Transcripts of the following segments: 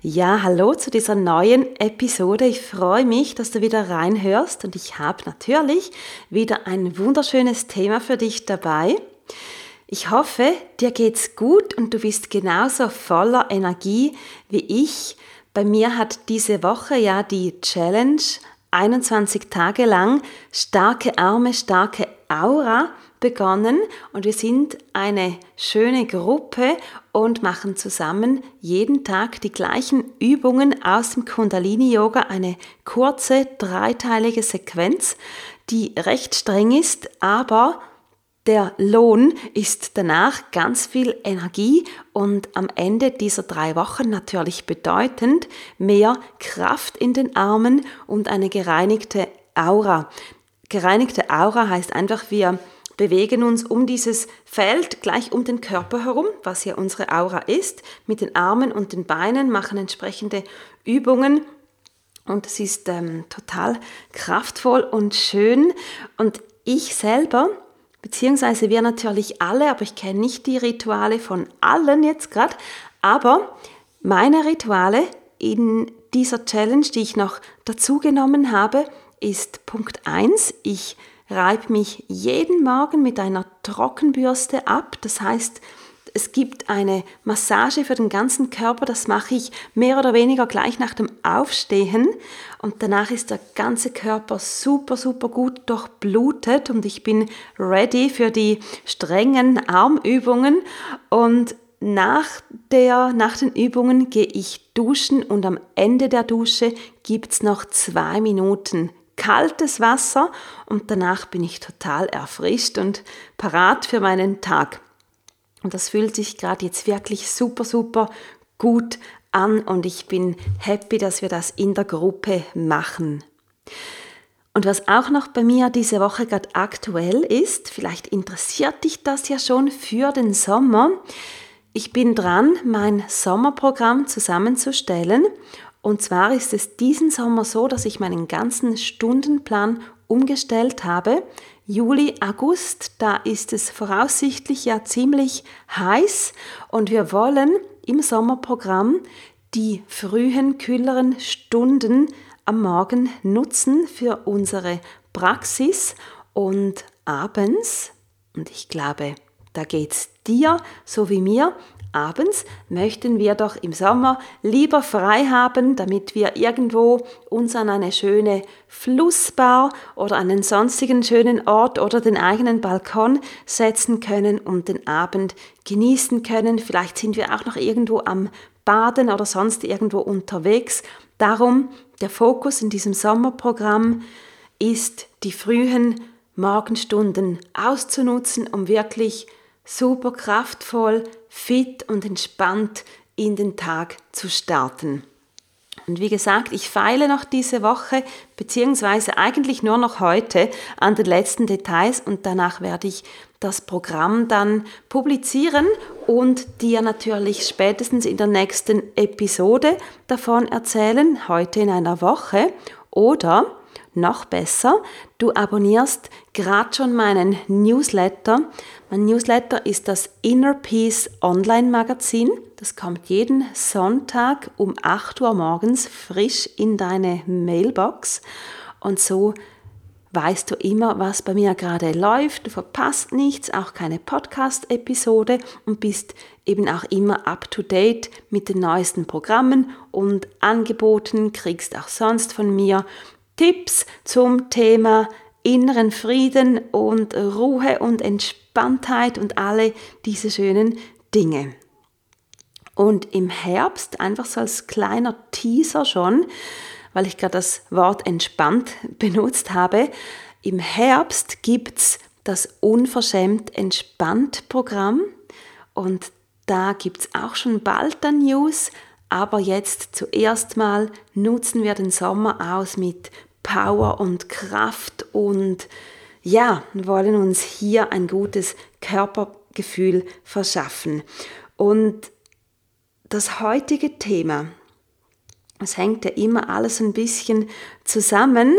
Ja, hallo zu dieser neuen Episode. Ich freue mich, dass du wieder reinhörst und ich habe natürlich wieder ein wunderschönes Thema für dich dabei. Ich hoffe, dir geht's gut und du bist genauso voller Energie wie ich. Bei mir hat diese Woche ja die Challenge 21 Tage lang starke Arme, starke Aura begonnen und wir sind eine schöne Gruppe und machen zusammen jeden Tag die gleichen Übungen aus dem Kundalini Yoga, eine kurze dreiteilige Sequenz, die recht streng ist, aber der Lohn ist danach ganz viel Energie und am Ende dieser drei Wochen natürlich bedeutend mehr Kraft in den Armen und eine gereinigte Aura. Gereinigte Aura heißt einfach, wir bewegen uns um dieses Feld gleich um den Körper herum, was ja unsere Aura ist, mit den Armen und den Beinen, machen entsprechende Übungen. Und es ist ähm, total kraftvoll und schön. Und ich selber, beziehungsweise wir natürlich alle, aber ich kenne nicht die Rituale von allen jetzt gerade, aber meine Rituale in dieser Challenge, die ich noch dazu genommen habe, ist Punkt 1, ich reibe mich jeden Morgen mit einer Trockenbürste ab. Das heißt, es gibt eine Massage für den ganzen Körper, das mache ich mehr oder weniger gleich nach dem Aufstehen. Und danach ist der ganze Körper super, super gut durchblutet. Und ich bin ready für die strengen Armübungen. Und nach, der, nach den Übungen gehe ich duschen. Und am Ende der Dusche gibt es noch zwei Minuten kaltes Wasser und danach bin ich total erfrischt und parat für meinen Tag. Und das fühlt sich gerade jetzt wirklich super, super gut an und ich bin happy, dass wir das in der Gruppe machen. Und was auch noch bei mir diese Woche gerade aktuell ist, vielleicht interessiert dich das ja schon für den Sommer. Ich bin dran, mein Sommerprogramm zusammenzustellen und zwar ist es diesen Sommer so, dass ich meinen ganzen Stundenplan umgestellt habe. Juli, August, da ist es voraussichtlich ja ziemlich heiß und wir wollen im Sommerprogramm die frühen, kühleren Stunden am Morgen nutzen für unsere Praxis und abends, und ich glaube, da geht es dir so wie mir, Abends möchten wir doch im Sommer lieber frei haben, damit wir irgendwo uns an eine schöne Flussbar oder einen sonstigen schönen Ort oder den eigenen Balkon setzen können und den Abend genießen können. Vielleicht sind wir auch noch irgendwo am Baden oder sonst irgendwo unterwegs. Darum der Fokus in diesem Sommerprogramm ist, die frühen Morgenstunden auszunutzen, um wirklich super kraftvoll, fit und entspannt in den Tag zu starten. Und wie gesagt, ich feile noch diese Woche, beziehungsweise eigentlich nur noch heute an den letzten Details und danach werde ich das Programm dann publizieren und dir natürlich spätestens in der nächsten Episode davon erzählen, heute in einer Woche. Oder noch besser, du abonnierst gerade schon meinen Newsletter. Mein Newsletter ist das Inner Peace Online Magazin. Das kommt jeden Sonntag um 8 Uhr morgens frisch in deine Mailbox. Und so weißt du immer, was bei mir gerade läuft. Du verpasst nichts, auch keine Podcast-Episode und bist eben auch immer up-to-date mit den neuesten Programmen und Angeboten, kriegst auch sonst von mir Tipps zum Thema inneren Frieden und Ruhe und Entspanntheit und alle diese schönen Dinge. Und im Herbst, einfach so als kleiner Teaser schon, weil ich gerade das Wort entspannt benutzt habe, im Herbst gibt es das Unverschämt Entspannt Programm und da gibt es auch schon bald dann News, aber jetzt zuerst mal nutzen wir den Sommer aus mit Power und Kraft und ja, wollen uns hier ein gutes Körpergefühl verschaffen. Und das heutige Thema, es hängt ja immer alles ein bisschen zusammen,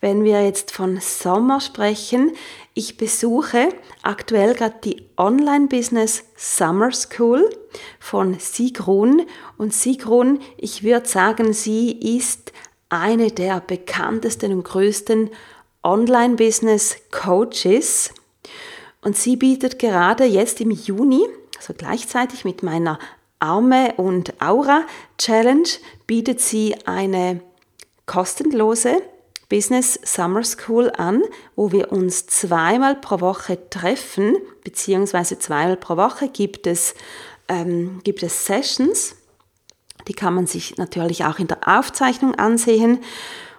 wenn wir jetzt von Sommer sprechen. Ich besuche aktuell gerade die Online Business Summer School von Sigrun. Und Sigrun, ich würde sagen, sie ist eine der bekanntesten und größten Online Business Coaches. Und sie bietet gerade jetzt im Juni, also gleichzeitig mit meiner Arme und Aura Challenge, bietet sie eine kostenlose Business Summer School an, wo wir uns zweimal pro Woche treffen, beziehungsweise zweimal pro Woche gibt es, ähm, gibt es Sessions. Die kann man sich natürlich auch in der Aufzeichnung ansehen.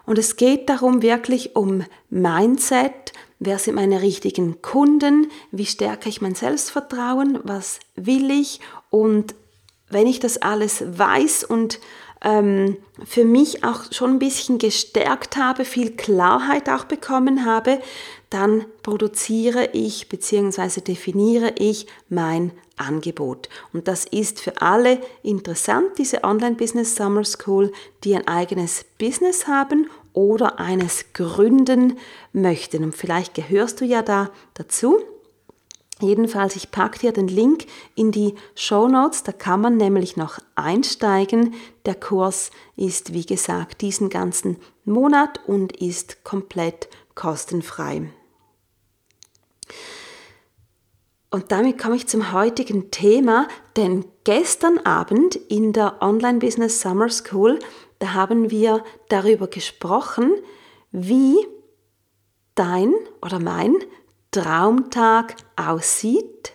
Und es geht darum wirklich um Mindset, wer sind meine richtigen Kunden, wie stärke ich mein Selbstvertrauen, was will ich? Und wenn ich das alles weiß und ähm, für mich auch schon ein bisschen gestärkt habe, viel Klarheit auch bekommen habe, dann produziere ich bzw. definiere ich mein Angebot. Und das ist für alle interessant, diese Online Business Summer School, die ein eigenes Business haben oder eines gründen möchten. Und vielleicht gehörst du ja da dazu. Jedenfalls, ich packe dir den Link in die Show Notes, da kann man nämlich noch einsteigen. Der Kurs ist, wie gesagt, diesen ganzen Monat und ist komplett kostenfrei. Und damit komme ich zum heutigen Thema, denn gestern Abend in der Online Business Summer School, da haben wir darüber gesprochen, wie dein oder mein Traumtag aussieht,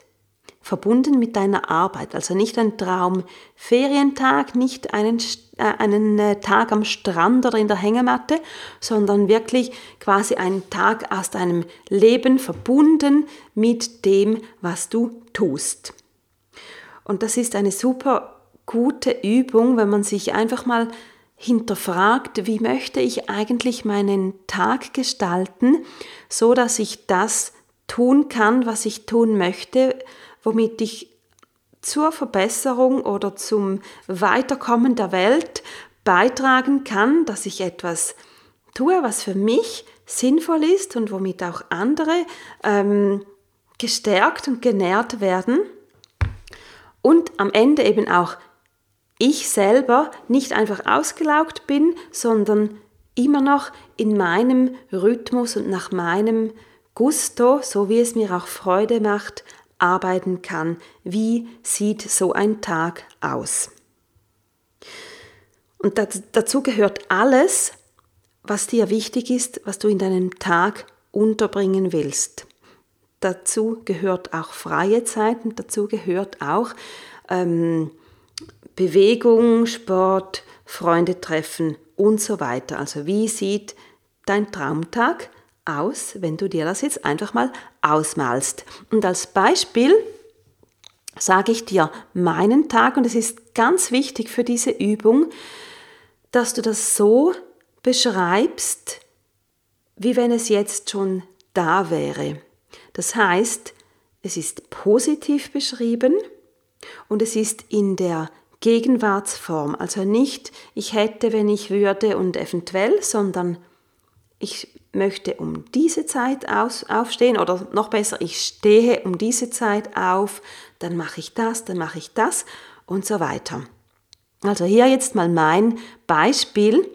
verbunden mit deiner Arbeit. Also nicht ein Traumferientag, nicht einen, äh, einen äh, Tag am Strand oder in der Hängematte, sondern wirklich quasi ein Tag aus deinem Leben verbunden mit dem, was du tust. Und das ist eine super gute Übung, wenn man sich einfach mal hinterfragt, wie möchte ich eigentlich meinen Tag gestalten, so dass ich das tun kann, was ich tun möchte, womit ich zur Verbesserung oder zum Weiterkommen der Welt beitragen kann, dass ich etwas tue, was für mich sinnvoll ist und womit auch andere ähm, gestärkt und genährt werden. Und am Ende eben auch ich selber nicht einfach ausgelaugt bin, sondern immer noch in meinem Rhythmus und nach meinem Gusto, so wie es mir auch Freude macht, arbeiten kann. Wie sieht so ein Tag aus? Und dazu gehört alles, was dir wichtig ist, was du in deinem Tag unterbringen willst. Dazu gehört auch freie Zeit und dazu gehört auch ähm, Bewegung, Sport, Freunde treffen und so weiter. Also wie sieht dein Traumtag aus, wenn du dir das jetzt einfach mal ausmalst. Und als Beispiel sage ich dir meinen Tag und es ist ganz wichtig für diese Übung, dass du das so beschreibst, wie wenn es jetzt schon da wäre. Das heißt, es ist positiv beschrieben und es ist in der Gegenwartsform, also nicht ich hätte, wenn ich würde und eventuell, sondern ich möchte um diese Zeit aus, aufstehen oder noch besser, ich stehe um diese Zeit auf, dann mache ich das, dann mache ich das und so weiter. Also hier jetzt mal mein Beispiel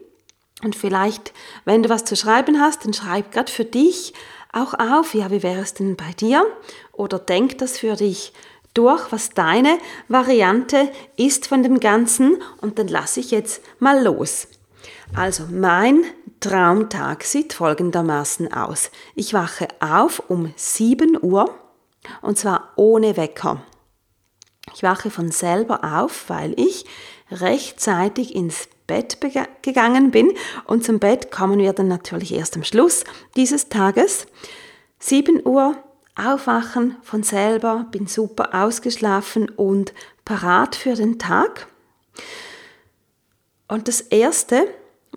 und vielleicht, wenn du was zu schreiben hast, dann schreib gerade für dich auch auf, ja, wie wäre es denn bei dir? Oder denk das für dich durch, was deine Variante ist von dem Ganzen und dann lasse ich jetzt mal los. Also mein Traumtag sieht folgendermaßen aus. Ich wache auf um 7 Uhr und zwar ohne Wecker. Ich wache von selber auf, weil ich rechtzeitig ins Bett gegangen bin und zum Bett kommen wir dann natürlich erst am Schluss dieses Tages. 7 Uhr aufwachen von selber, bin super ausgeschlafen und parat für den Tag. Und das Erste,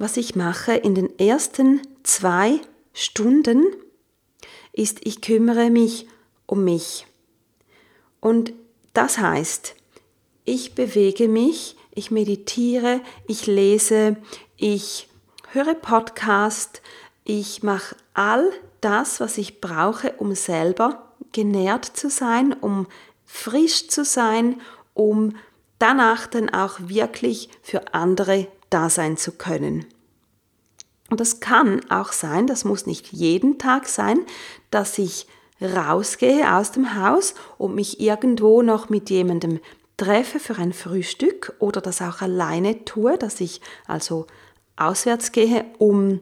was ich mache in den ersten zwei Stunden, ist, ich kümmere mich um mich. Und das heißt, ich bewege mich, ich meditiere, ich lese, ich höre Podcast, ich mache all das, was ich brauche, um selber genährt zu sein, um frisch zu sein, um danach dann auch wirklich für andere da sein zu können. Und das kann auch sein, das muss nicht jeden Tag sein, dass ich rausgehe aus dem Haus und mich irgendwo noch mit jemandem treffe für ein Frühstück oder das auch alleine tue, dass ich also auswärts gehe, um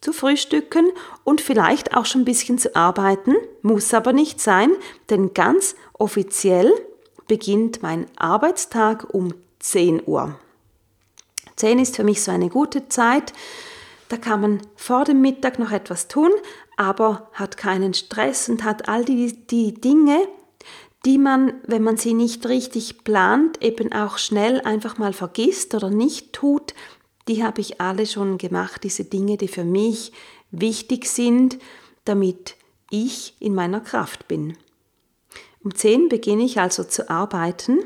zu frühstücken und vielleicht auch schon ein bisschen zu arbeiten, muss aber nicht sein, denn ganz offiziell beginnt mein Arbeitstag um 10 Uhr. 10 ist für mich so eine gute Zeit. Da kann man vor dem Mittag noch etwas tun, aber hat keinen Stress und hat all die, die Dinge, die man, wenn man sie nicht richtig plant, eben auch schnell einfach mal vergisst oder nicht tut, die habe ich alle schon gemacht, diese Dinge, die für mich wichtig sind, damit ich in meiner Kraft bin. Um 10 beginne ich also zu arbeiten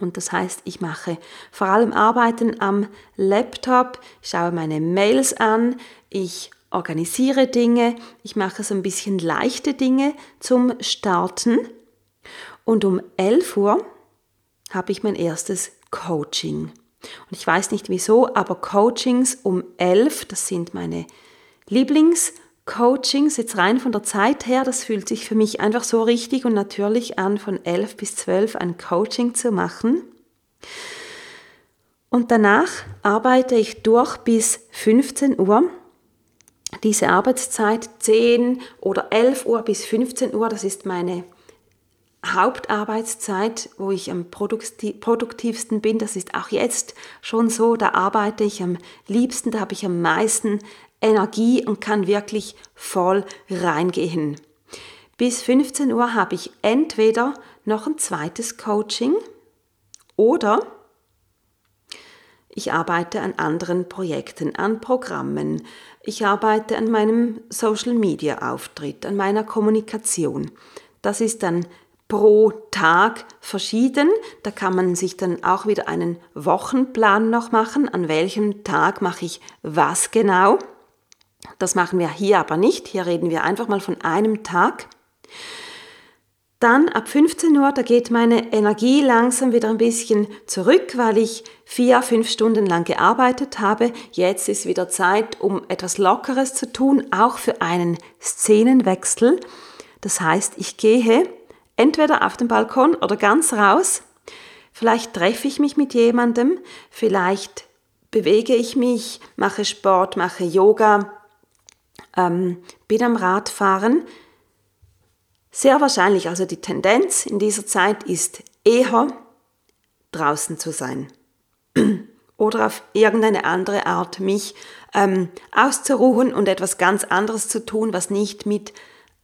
und das heißt, ich mache vor allem Arbeiten am Laptop, schaue meine Mails an, ich organisiere Dinge, ich mache so ein bisschen leichte Dinge zum Starten und um 11 Uhr habe ich mein erstes Coaching. Und ich weiß nicht wieso, aber Coachings um 11, das sind meine Lieblingscoachings, jetzt rein von der Zeit her, das fühlt sich für mich einfach so richtig und natürlich an, von 11 bis 12 ein Coaching zu machen. Und danach arbeite ich durch bis 15 Uhr. Diese Arbeitszeit 10 oder 11 Uhr bis 15 Uhr, das ist meine Hauptarbeitszeit, wo ich am produktivsten bin, das ist auch jetzt schon so, da arbeite ich am liebsten, da habe ich am meisten Energie und kann wirklich voll reingehen. Bis 15 Uhr habe ich entweder noch ein zweites Coaching oder ich arbeite an anderen Projekten, an Programmen. Ich arbeite an meinem Social-Media-Auftritt, an meiner Kommunikation. Das ist dann pro Tag verschieden. Da kann man sich dann auch wieder einen Wochenplan noch machen, an welchem Tag mache ich was genau. Das machen wir hier aber nicht. Hier reden wir einfach mal von einem Tag. Dann ab 15 Uhr, da geht meine Energie langsam wieder ein bisschen zurück, weil ich vier, fünf Stunden lang gearbeitet habe. Jetzt ist wieder Zeit, um etwas Lockeres zu tun, auch für einen Szenenwechsel. Das heißt, ich gehe entweder auf den Balkon oder ganz raus. Vielleicht treffe ich mich mit jemandem, vielleicht bewege ich mich, mache Sport, mache Yoga, ähm, bin am Radfahren. Sehr wahrscheinlich, also die Tendenz in dieser Zeit ist eher draußen zu sein oder auf irgendeine andere Art mich ähm, auszuruhen und etwas ganz anderes zu tun, was nicht mit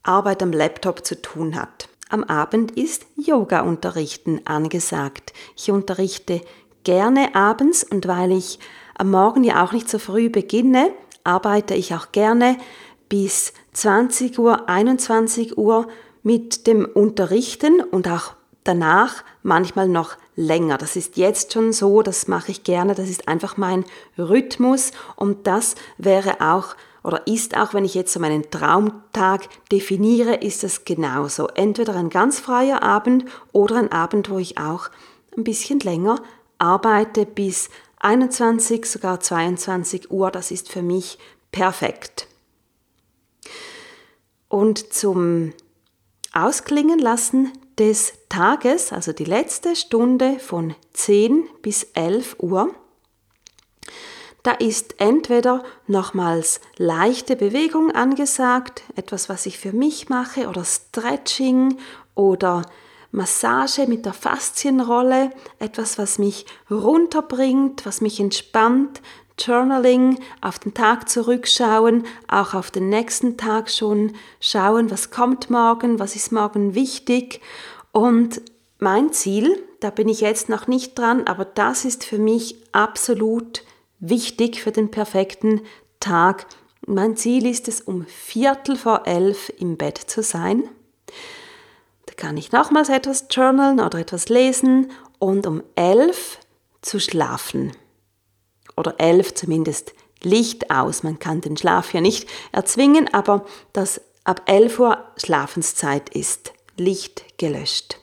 Arbeit am Laptop zu tun hat. Am Abend ist Yoga-Unterrichten angesagt. Ich unterrichte gerne abends und weil ich am Morgen ja auch nicht so früh beginne, arbeite ich auch gerne bis 20 Uhr, 21 Uhr mit dem Unterrichten und auch danach manchmal noch länger. Das ist jetzt schon so, das mache ich gerne, das ist einfach mein Rhythmus und das wäre auch oder ist auch, wenn ich jetzt so meinen Traumtag definiere, ist es genauso. Entweder ein ganz freier Abend oder ein Abend, wo ich auch ein bisschen länger arbeite bis 21, sogar 22 Uhr. Das ist für mich perfekt. Und zum Ausklingen lassen des Tages, also die letzte Stunde von 10 bis 11 Uhr, da ist entweder nochmals leichte Bewegung angesagt, etwas, was ich für mich mache, oder Stretching oder Massage mit der Faszienrolle, etwas, was mich runterbringt, was mich entspannt, Journaling, auf den Tag zurückschauen, auch auf den nächsten Tag schon schauen, was kommt morgen, was ist morgen wichtig. Und mein Ziel, da bin ich jetzt noch nicht dran, aber das ist für mich absolut wichtig für den perfekten Tag. Mein Ziel ist es, um Viertel vor elf im Bett zu sein. Da kann ich nochmals etwas journalen oder etwas lesen und um elf zu schlafen. Oder elf zumindest Licht aus. Man kann den Schlaf ja nicht erzwingen, aber dass ab 11 Uhr Schlafenszeit ist. Licht gelöscht.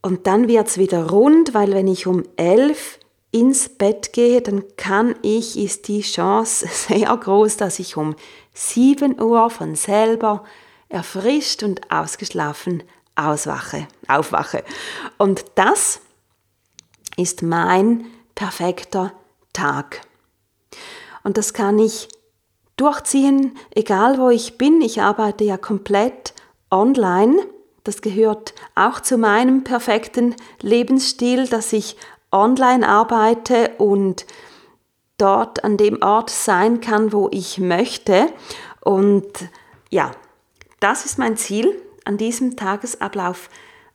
Und dann wird es wieder rund, weil wenn ich um 11 ins Bett gehe, dann kann ich, ist die Chance sehr groß, dass ich um 7 Uhr von selber erfrischt und ausgeschlafen auswache, aufwache. Und das ist mein perfekter Tag. Und das kann ich durchziehen, egal wo ich bin. Ich arbeite ja komplett online. Das gehört auch zu meinem perfekten Lebensstil, dass ich online arbeite und dort an dem Ort sein kann, wo ich möchte. Und ja, das ist mein Ziel. An diesem Tagesablauf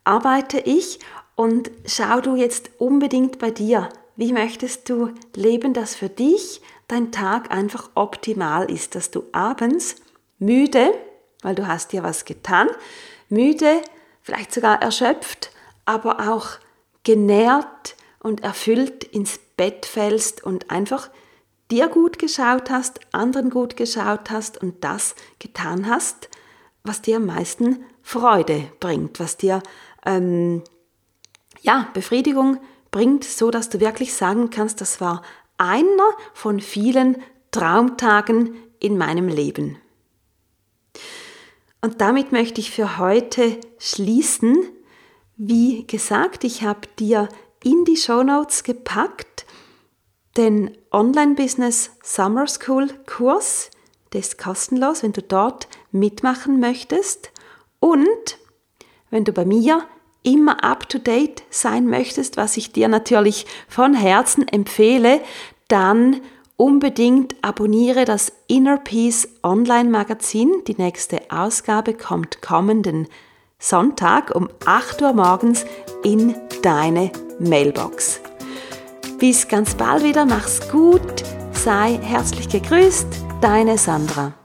arbeite ich und schau du jetzt unbedingt bei dir. Wie möchtest du leben, dass für dich dein Tag einfach optimal ist, dass du abends müde, weil du hast ja was getan, müde, vielleicht sogar erschöpft, aber auch genährt und erfüllt ins Bett fällst und einfach dir gut geschaut hast, anderen gut geschaut hast und das getan hast, was dir am meisten Freude bringt, was dir ähm, ja, Befriedigung bringt, so dass du wirklich sagen kannst, das war einer von vielen Traumtagen in meinem Leben. Und damit möchte ich für heute schließen. Wie gesagt, ich habe dir in die Show Notes gepackt den Online-Business Summer School Kurs. Der ist kostenlos, wenn du dort mitmachen möchtest. Und wenn du bei mir immer up-to-date sein möchtest, was ich dir natürlich von Herzen empfehle, dann unbedingt abonniere das Inner Peace Online Magazin. Die nächste Ausgabe kommt kommenden Sonntag um 8 Uhr morgens in deine Mailbox. Bis ganz bald wieder, mach's gut, sei herzlich gegrüßt, deine Sandra.